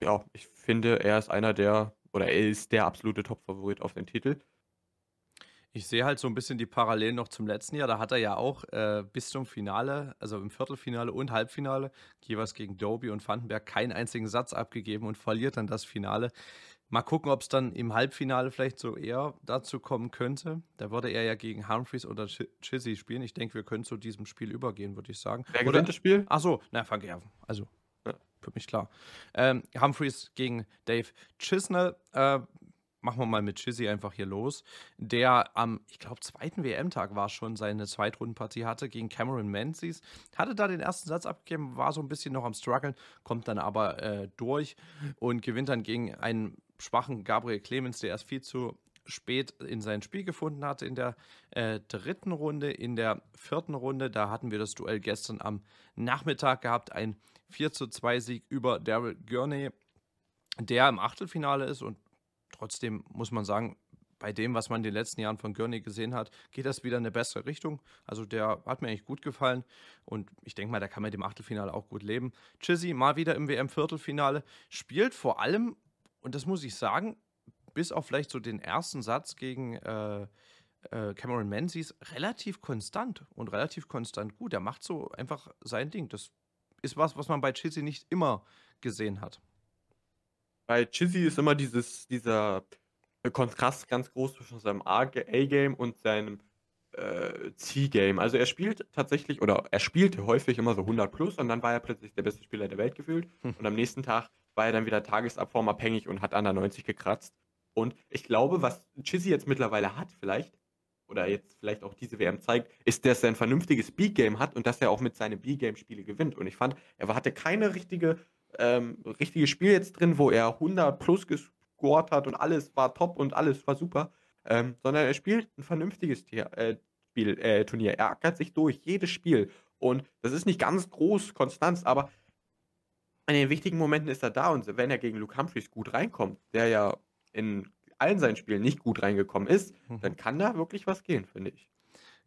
ja, ich finde, er ist einer der, oder er ist der absolute Top-Favorit auf den Titel. Ich sehe halt so ein bisschen die Parallelen noch zum letzten Jahr. Da hat er ja auch äh, bis zum Finale, also im Viertelfinale und Halbfinale, jeweils gegen Doby und Vandenberg, keinen einzigen Satz abgegeben und verliert dann das Finale. Mal gucken, ob es dann im Halbfinale vielleicht so eher dazu kommen könnte. Da würde er ja gegen Humphreys oder Chizzy spielen. Ich denke, wir können zu diesem Spiel übergehen, würde ich sagen. Wer gewinnt das Spiel? Achso, na, Vergerven. Also, ja. für mich klar. Ähm, Humphreys gegen Dave Chisnell. Äh, machen wir mal mit Chizzy einfach hier los. Der am, ich glaube, zweiten WM-Tag war schon seine Zweitrundenpartie hatte gegen Cameron Menzies. Hatte da den ersten Satz abgegeben, war so ein bisschen noch am struggeln, kommt dann aber äh, durch und gewinnt dann gegen einen schwachen Gabriel Clemens, der erst viel zu spät in sein Spiel gefunden hatte in der äh, dritten Runde. In der vierten Runde, da hatten wir das Duell gestern am Nachmittag gehabt, ein 4 zu 2 Sieg über Daryl Gurney, der im Achtelfinale ist und trotzdem muss man sagen, bei dem, was man in den letzten Jahren von Gurney gesehen hat, geht das wieder in eine bessere Richtung. Also der hat mir eigentlich gut gefallen und ich denke mal, der kann mit dem Achtelfinale auch gut leben. Chizzy mal wieder im WM-Viertelfinale, spielt vor allem und das muss ich sagen, bis auf vielleicht so den ersten Satz gegen äh, äh, Cameron Menzies, relativ konstant und relativ konstant gut. Er macht so einfach sein Ding. Das ist was, was man bei Chizzy nicht immer gesehen hat. Bei Chizzy ist immer dieses, dieser Kontrast ganz groß zwischen seinem A-Game und seinem äh, C-Game. Also er spielt tatsächlich, oder er spielte häufig immer so 100 plus und dann war er plötzlich der beste Spieler der Welt gefühlt. Hm. Und am nächsten Tag war er dann wieder tagesabformabhängig und hat an der 90 gekratzt. Und ich glaube, was Chizzy jetzt mittlerweile hat, vielleicht, oder jetzt vielleicht auch diese WM zeigt, ist, dass er ein vernünftiges B-Game hat und dass er auch mit seinen B-Game-Spiele gewinnt. Und ich fand, er hatte keine richtige, ähm, richtige Spiel jetzt drin, wo er 100 plus gescored hat und alles war top und alles war super, ähm, sondern er spielt ein vernünftiges Tier, äh, Spiel, äh, Turnier. Er ackert sich durch jedes Spiel. Und das ist nicht ganz groß, Konstanz, aber in den wichtigen Momenten ist er da und wenn er gegen Luke Humphreys gut reinkommt, der ja in allen seinen Spielen nicht gut reingekommen ist, mhm. dann kann da wirklich was gehen, finde ich.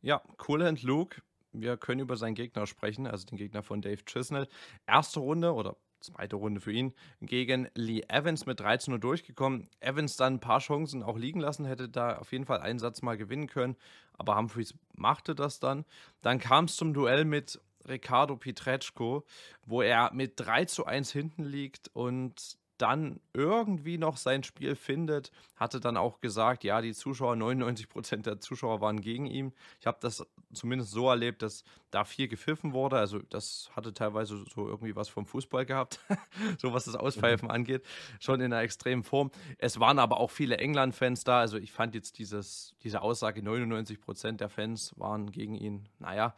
Ja, Coolant Luke, wir können über seinen Gegner sprechen, also den Gegner von Dave Chisnell. Erste Runde oder zweite Runde für ihn gegen Lee Evans mit 13 Uhr durchgekommen. Evans dann ein paar Chancen auch liegen lassen, hätte da auf jeden Fall einen Satz mal gewinnen können, aber Humphreys machte das dann. Dann kam es zum Duell mit Ricardo Pietreczko, wo er mit 3 zu 1 hinten liegt und dann irgendwie noch sein Spiel findet, hatte dann auch gesagt, ja, die Zuschauer, 99 Prozent der Zuschauer waren gegen ihn. Ich habe das zumindest so erlebt, dass da viel gepfiffen wurde. Also das hatte teilweise so irgendwie was vom Fußball gehabt, so was das Auspfeifen mhm. angeht, schon in einer extremen Form. Es waren aber auch viele England-Fans da. Also ich fand jetzt dieses, diese Aussage, 99 Prozent der Fans waren gegen ihn, naja,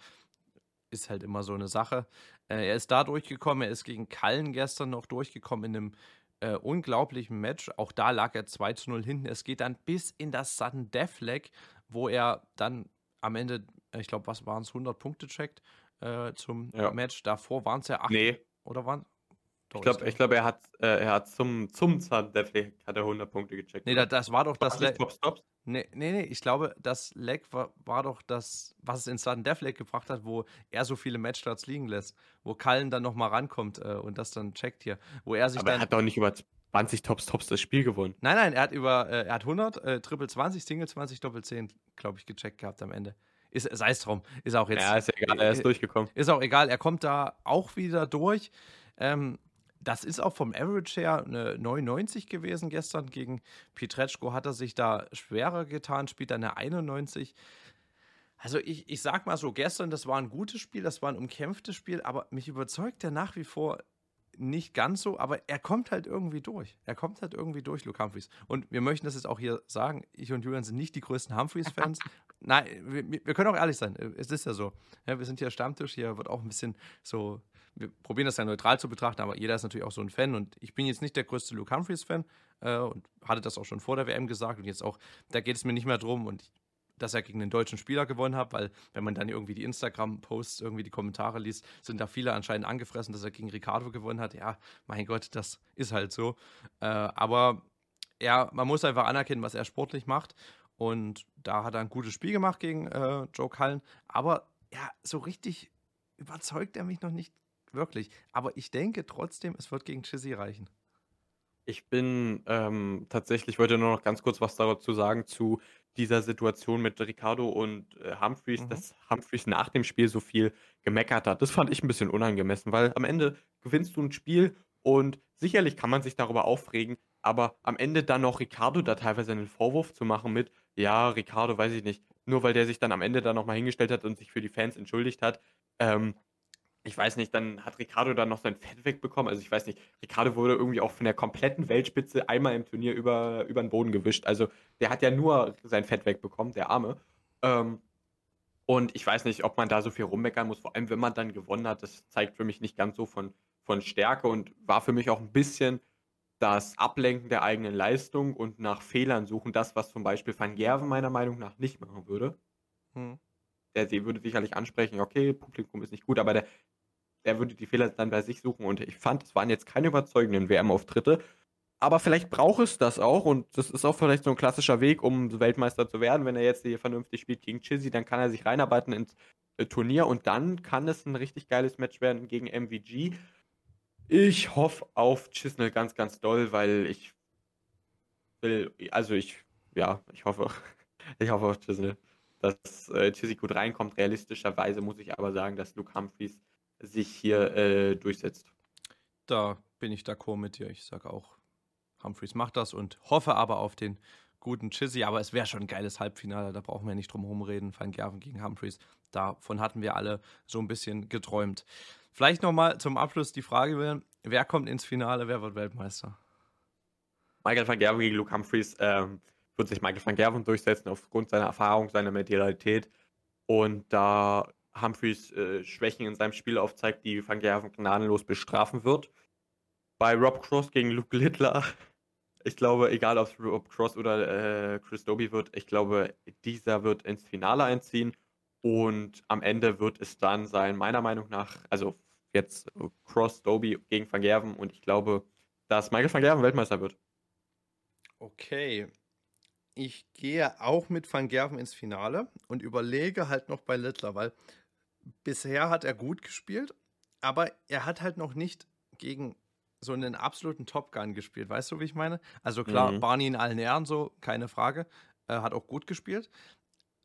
ist halt immer so eine Sache. Äh, er ist da durchgekommen, er ist gegen Kallen gestern noch durchgekommen in einem äh, unglaublichen Match. Auch da lag er 2 zu 0 hinten. Es geht dann bis in das Sudden Death Leg, wo er dann am Ende, ich glaube, was waren es, 100 Punkte checkt äh, zum ja. Match. Davor waren es ja 8. Nee. Oder waren ich glaube, glaub, er hat, äh, er hat zum, zum Deathleg hat er 100 Punkte gecheckt. Nee, das, das war doch das Leg. Nee, nee, nee, ich glaube, das Leg war, war doch das, was es in Sudden Deathleg gebracht hat, wo er so viele Matchstarts liegen lässt. Wo Kallen dann nochmal rankommt äh, und das dann checkt hier. Wo er sich Aber dann, er hat doch nicht über 20 Tops Tops das Spiel gewonnen. Nein, nein, er hat über, äh, er hat 100, äh, Triple 20, Single 20, Doppel 10, glaube ich, gecheckt gehabt am Ende. Ist, sei es drum, ist auch jetzt. Ja, ist egal, er ist äh, durchgekommen. Ist auch egal, er kommt da auch wieder durch. Ähm, das ist auch vom Average her eine 99 gewesen gestern. Gegen Pietreczko hat er sich da schwerer getan, spielt dann eine 91. Also ich, ich sag mal so, gestern, das war ein gutes Spiel, das war ein umkämpftes Spiel, aber mich überzeugt er nach wie vor nicht ganz so, aber er kommt halt irgendwie durch. Er kommt halt irgendwie durch, Luke Humphreys. Und wir möchten das jetzt auch hier sagen, ich und Julian sind nicht die größten Humphreys-Fans. Nein, wir, wir, können auch ehrlich sein, es ist ja so. Ja, wir sind hier Stammtisch, hier wird auch ein bisschen so wir probieren das ja neutral zu betrachten, aber jeder ist natürlich auch so ein Fan und ich bin jetzt nicht der größte Luke Humphreys-Fan äh, und hatte das auch schon vor der WM gesagt und jetzt auch, da geht es mir nicht mehr drum und dass er gegen den deutschen Spieler gewonnen hat, weil wenn man dann irgendwie die Instagram-Posts, irgendwie die Kommentare liest, sind da viele anscheinend angefressen, dass er gegen Ricardo gewonnen hat. Ja, mein Gott, das ist halt so. Äh, aber ja, man muss einfach anerkennen, was er sportlich macht. Und da hat er ein gutes Spiel gemacht gegen äh, Joe Cullen. Aber ja, so richtig überzeugt er mich noch nicht wirklich. Aber ich denke trotzdem, es wird gegen Chizzy reichen. Ich bin ähm, tatsächlich, wollte nur noch ganz kurz was dazu sagen zu dieser Situation mit Ricardo und äh, Humphreys, mhm. dass Humphreys nach dem Spiel so viel gemeckert hat. Das fand ich ein bisschen unangemessen, weil am Ende gewinnst du ein Spiel und sicherlich kann man sich darüber aufregen, aber am Ende dann noch Ricardo da teilweise einen Vorwurf zu machen mit, ja, Ricardo, weiß ich nicht, nur weil der sich dann am Ende da nochmal hingestellt hat und sich für die Fans entschuldigt hat, ähm, ich weiß nicht, dann hat Ricardo dann noch sein Fett wegbekommen. Also ich weiß nicht, Ricardo wurde irgendwie auch von der kompletten Weltspitze einmal im Turnier über, über den Boden gewischt. Also der hat ja nur sein Fett wegbekommen, der Arme. Ähm, und ich weiß nicht, ob man da so viel rummeckern muss, vor allem wenn man dann gewonnen hat. Das zeigt für mich nicht ganz so von, von Stärke und war für mich auch ein bisschen das Ablenken der eigenen Leistung und nach Fehlern suchen. Das, was zum Beispiel Van Gerven meiner Meinung nach nicht machen würde. Hm der sie würde sicherlich ansprechen, okay, Publikum ist nicht gut, aber der, der würde die Fehler dann bei sich suchen. Und ich fand, es waren jetzt keine überzeugenden WM-Auftritte. Aber vielleicht braucht es das auch und das ist auch vielleicht so ein klassischer Weg, um Weltmeister zu werden. Wenn er jetzt hier vernünftig spielt gegen Chizzy, dann kann er sich reinarbeiten ins äh, Turnier und dann kann es ein richtig geiles Match werden gegen MVG. Ich hoffe auf Chisnell ganz, ganz doll, weil ich will, also ich, ja, ich hoffe, ich hoffe auf Chisnell, dass äh, Chizzy gut reinkommt. Realistischerweise muss ich aber sagen, dass Luke Humphreys sich hier äh, durchsetzt. Da bin ich d'accord mit dir. Ich sage auch, Humphreys macht das und hoffe aber auf den guten Chizzy. Aber es wäre schon ein geiles Halbfinale, da brauchen wir nicht drum herum reden. Van Gerven gegen Humphreys. Davon hatten wir alle so ein bisschen geträumt. Vielleicht nochmal zum Abschluss die Frage, wer kommt ins Finale, wer wird Weltmeister? Michael van Gerven gegen Luke Humphreys ähm, wird sich Michael van Gerven durchsetzen aufgrund seiner Erfahrung, seiner Medialität. Und da Humphreys äh, Schwächen in seinem Spiel aufzeigt, die Van Gerven gnadenlos bestrafen wird. Bei Rob Cross gegen Luke Littler, ich glaube, egal ob es Rob Cross oder äh, Chris Doby wird, ich glaube, dieser wird ins Finale einziehen und am Ende wird es dann sein, meiner Meinung nach, also jetzt Cross, Doby gegen Van Gerven und ich glaube, dass Michael Van Gerven Weltmeister wird. Okay, ich gehe auch mit Van Gerven ins Finale und überlege halt noch bei Littler, weil bisher hat er gut gespielt, aber er hat halt noch nicht gegen so einen absoluten Top Gun gespielt. Weißt du, wie ich meine? Also klar, mhm. Barney in allen Ehren, so, keine Frage. Er hat auch gut gespielt.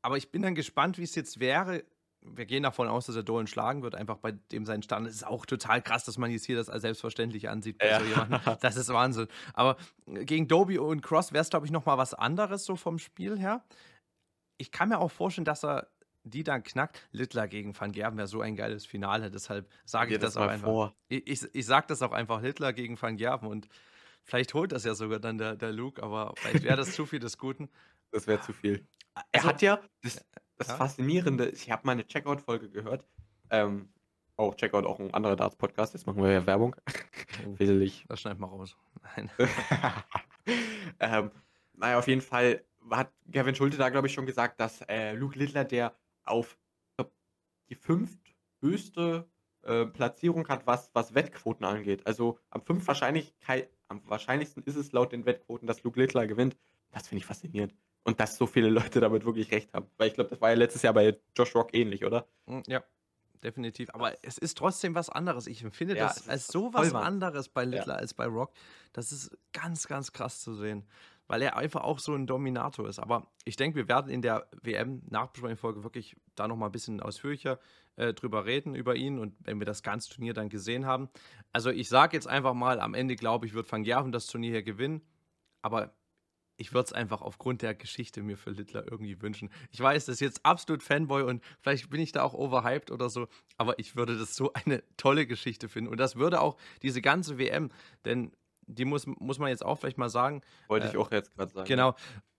Aber ich bin dann gespannt, wie es jetzt wäre. Wir gehen davon aus, dass er Dolan schlagen wird, einfach bei dem sein Stand. Es ist auch total krass, dass man jetzt hier das als selbstverständlich ansieht ja. so. Das ist Wahnsinn. Aber gegen Doby und Cross wäre es, glaube ich, nochmal was anderes so vom Spiel her. Ich kann mir auch vorstellen, dass er die dann knackt. Littler gegen Van Gerven wäre so ein geiles Finale, deshalb sage ich das, das auch einfach. Vor. Ich, ich, ich sage das auch einfach, Littler gegen Van Gerven und vielleicht holt das ja sogar dann der, der Luke, aber vielleicht wäre das zu viel des Guten. Das wäre zu viel. Er also, hat ja, das, das ja? Faszinierende, ich habe meine Checkout-Folge gehört, ähm, Oh, Checkout auch ein anderer Darts-Podcast. Jetzt machen wir ja Werbung. Oh, Wesentlich. Das schneiden wir raus. Nein. ähm, naja, auf jeden Fall hat Gavin Schulte da, glaube ich, schon gesagt, dass äh, Luke Littler der auf glaub, die fünfthöchste äh, Platzierung hat, was, was Wettquoten angeht. Also am fünf wahrscheinlich, am wahrscheinlichsten ist es laut den Wettquoten, dass Luke Littler gewinnt. Das finde ich faszinierend. Und dass so viele Leute damit wirklich recht haben. Weil ich glaube, das war ja letztes Jahr bei Josh Rock ähnlich, oder? Hm, ja, definitiv. Aber es ist trotzdem was anderes. Ich empfinde ja, das als so was anderes bei Littler ja. als bei Rock. Das ist ganz, ganz krass zu sehen weil er einfach auch so ein Dominator ist. Aber ich denke, wir werden in der WM-Nachbesprechungsfolge wirklich da nochmal ein bisschen ausführlicher äh, drüber reden, über ihn und wenn wir das ganze Turnier dann gesehen haben. Also ich sage jetzt einfach mal, am Ende glaube ich, wird Van Gerven das Turnier hier gewinnen, aber ich würde es einfach aufgrund der Geschichte mir für Littler irgendwie wünschen. Ich weiß, das ist jetzt absolut Fanboy und vielleicht bin ich da auch overhyped oder so, aber ich würde das so eine tolle Geschichte finden. Und das würde auch diese ganze WM, denn die muss, muss man jetzt auch vielleicht mal sagen. Wollte äh, ich auch jetzt gerade sagen. Genau.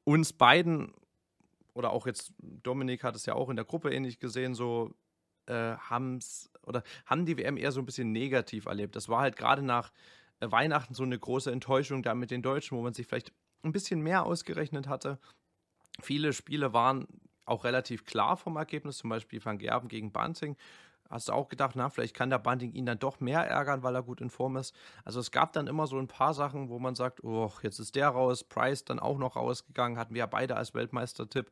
Uns beiden, oder auch jetzt Dominik hat es ja auch in der Gruppe ähnlich gesehen, so, äh, haben's oder haben die WM eher so ein bisschen negativ erlebt. Das war halt gerade nach äh, Weihnachten so eine große Enttäuschung da mit den Deutschen, wo man sich vielleicht ein bisschen mehr ausgerechnet hatte. Viele Spiele waren auch relativ klar vom Ergebnis, zum Beispiel Van Gerben gegen Banting. Hast du auch gedacht, na, vielleicht kann der Bunting ihn dann doch mehr ärgern, weil er gut in Form ist. Also es gab dann immer so ein paar Sachen, wo man sagt, oh, jetzt ist der raus, Price dann auch noch rausgegangen, hatten wir ja beide als Weltmeistertipp.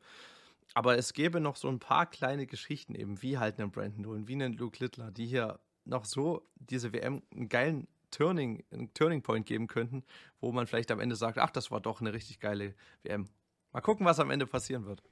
Aber es gäbe noch so ein paar kleine Geschichten eben, wie halt einen Brandon Dolan, wie einen Luke Littler, die hier noch so diese WM einen geilen Turning, einen Turning Point geben könnten, wo man vielleicht am Ende sagt, ach, das war doch eine richtig geile WM. Mal gucken, was am Ende passieren wird.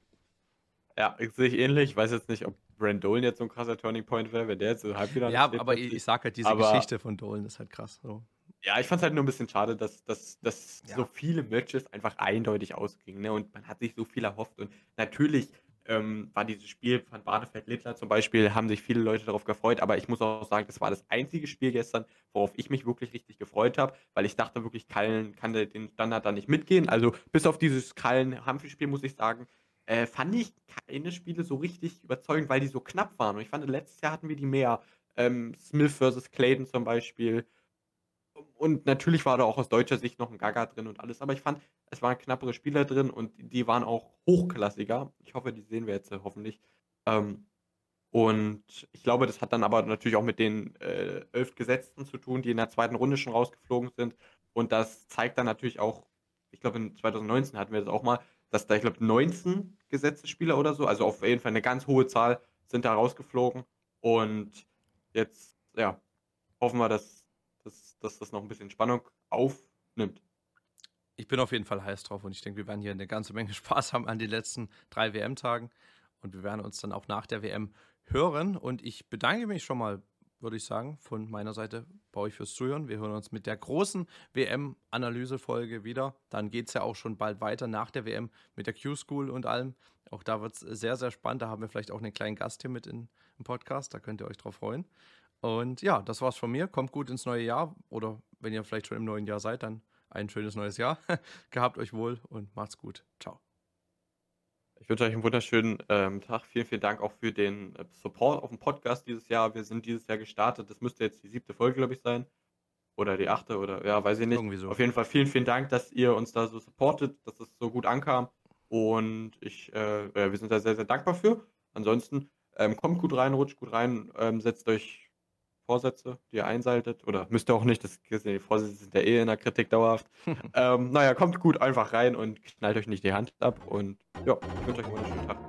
Ja, ich sehe ich ähnlich. Ich weiß jetzt nicht, ob Brand Dolan jetzt so ein krasser Turning Point wäre, wenn der jetzt so halb wieder Ja, aber ich, ich sag halt, diese aber, Geschichte von Dolan ist halt krass. So. Ja, ich fand es halt nur ein bisschen schade, dass, dass, dass ja. so viele Matches einfach eindeutig ausgingen. Ne? Und man hat sich so viel erhofft. Und natürlich ähm, war dieses Spiel von Badefeld-Littler zum Beispiel, haben sich viele Leute darauf gefreut. Aber ich muss auch sagen, das war das einzige Spiel gestern, worauf ich mich wirklich richtig gefreut habe, weil ich dachte wirklich, Kallen kann den Standard da nicht mitgehen. Also bis auf dieses Kallen-Hampel-Spiel muss ich sagen, äh, fand ich keine Spiele so richtig überzeugend, weil die so knapp waren. Und ich fand, letztes Jahr hatten wir die mehr. Ähm, Smith versus Clayton zum Beispiel. Und natürlich war da auch aus deutscher Sicht noch ein Gaga drin und alles. Aber ich fand, es waren knappere Spieler drin und die waren auch hochklassiger. Ich hoffe, die sehen wir jetzt äh, hoffentlich. Ähm, und ich glaube, das hat dann aber natürlich auch mit den äh, elf Gesetzten zu tun, die in der zweiten Runde schon rausgeflogen sind. Und das zeigt dann natürlich auch, ich glaube, in 2019 hatten wir das auch mal, dass da, ich glaube, 19 Gesetzesspieler oder so, also auf jeden Fall eine ganz hohe Zahl, sind da rausgeflogen. Und jetzt, ja, hoffen wir, dass, dass, dass das noch ein bisschen Spannung aufnimmt. Ich bin auf jeden Fall heiß drauf und ich denke, wir werden hier eine ganze Menge Spaß haben an den letzten drei WM-Tagen. Und wir werden uns dann auch nach der WM hören. Und ich bedanke mich schon mal würde ich sagen, von meiner Seite bei euch fürs Zuhören. Wir hören uns mit der großen WM-Analyse-Folge wieder. Dann geht es ja auch schon bald weiter nach der WM mit der Q-School und allem. Auch da wird es sehr, sehr spannend. Da haben wir vielleicht auch einen kleinen Gast hier mit in, im Podcast. Da könnt ihr euch drauf freuen. Und ja, das war's von mir. Kommt gut ins neue Jahr. Oder wenn ihr vielleicht schon im neuen Jahr seid, dann ein schönes neues Jahr. Gehabt euch wohl und macht's gut. Ciao. Ich wünsche euch einen wunderschönen ähm, Tag. Vielen, vielen Dank auch für den äh, Support auf dem Podcast dieses Jahr. Wir sind dieses Jahr gestartet. Das müsste jetzt die siebte Folge, glaube ich, sein. Oder die achte oder ja, weiß ich nicht. Irgendwie so. Auf jeden Fall vielen, vielen Dank, dass ihr uns da so supportet, dass es so gut ankam. Und ich, äh, wir sind da sehr, sehr dankbar für. Ansonsten ähm, kommt gut rein, rutscht gut rein, ähm, setzt euch Vorsätze, die ihr einsaltet. Oder müsst ihr auch nicht, das, die Vorsätze sind ja eh in der Kritik dauerhaft. ähm, naja, kommt gut einfach rein und knallt euch nicht die Hand ab. Und ja, ich wünsche euch einen wunderschönen Tag.